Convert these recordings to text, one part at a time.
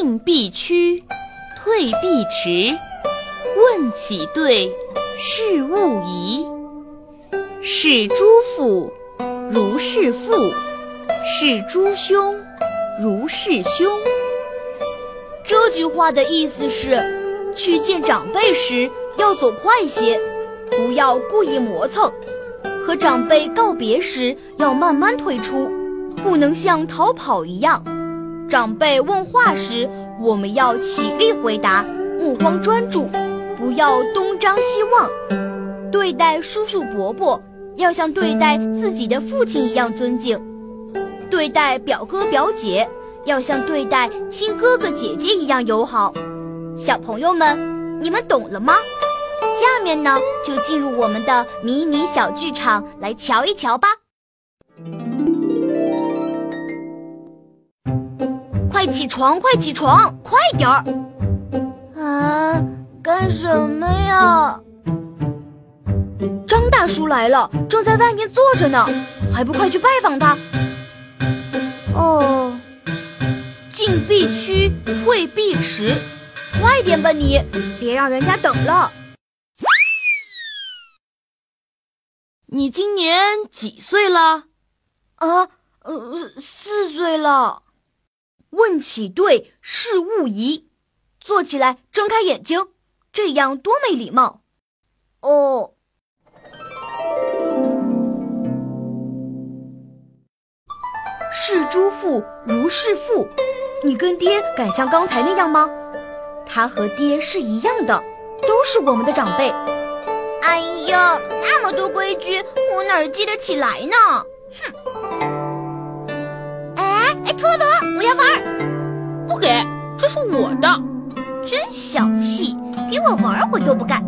进必趋，退必迟。问起对，事勿疑。是诸父如是父，是诸兄如是兄。这句话的意思是，去见长辈时要走快些，不要故意磨蹭；和长辈告别时要慢慢退出，不能像逃跑一样。长辈问话时，我们要起立回答，目光专注，不要东张西望。对待叔叔伯伯，要像对待自己的父亲一样尊敬；对待表哥表姐，要像对待亲哥哥姐姐一样友好。小朋友们，你们懂了吗？下面呢，就进入我们的迷你小剧场来瞧一瞧吧。快起床，快起床，快点儿！啊，干什么呀？张大叔来了，正在外面坐着呢，还不快去拜访他？哦，进必趋，退必迟，快点吧你，别让人家等了。你今年几岁了？啊，呃，四岁了。问起对，事勿疑。坐起来，睁开眼睛，这样多没礼貌。哦。是诸父如是父，你跟爹敢像刚才那样吗？他和爹是一样的，都是我们的长辈。哎呀，那么多规矩，我哪儿记得起来呢？哼！哎哎，托罗，我要玩！不给，这是我的。真小气，给我玩会都不干。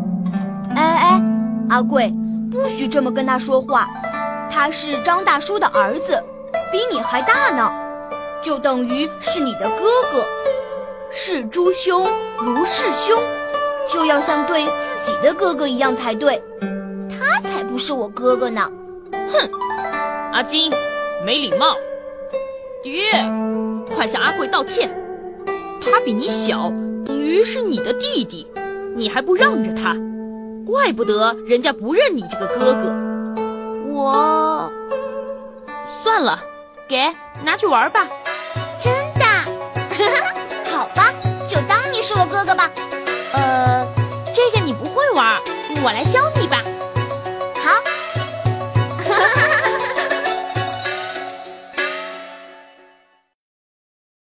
哎哎，阿贵，不许这么跟他说话，他是张大叔的儿子。比你还大呢，就等于是你的哥哥。是诸兄如是兄，就要像对自己的哥哥一样才对。他才不是我哥哥呢！哼，阿金，没礼貌。爹，快向阿贵道歉。他比你小，等于是你的弟弟，你还不让着他，怪不得人家不认你这个哥哥。我，算了。给，拿去玩吧。真的？好吧，就当你是我哥哥吧。呃，这个你不会玩，我来教你吧。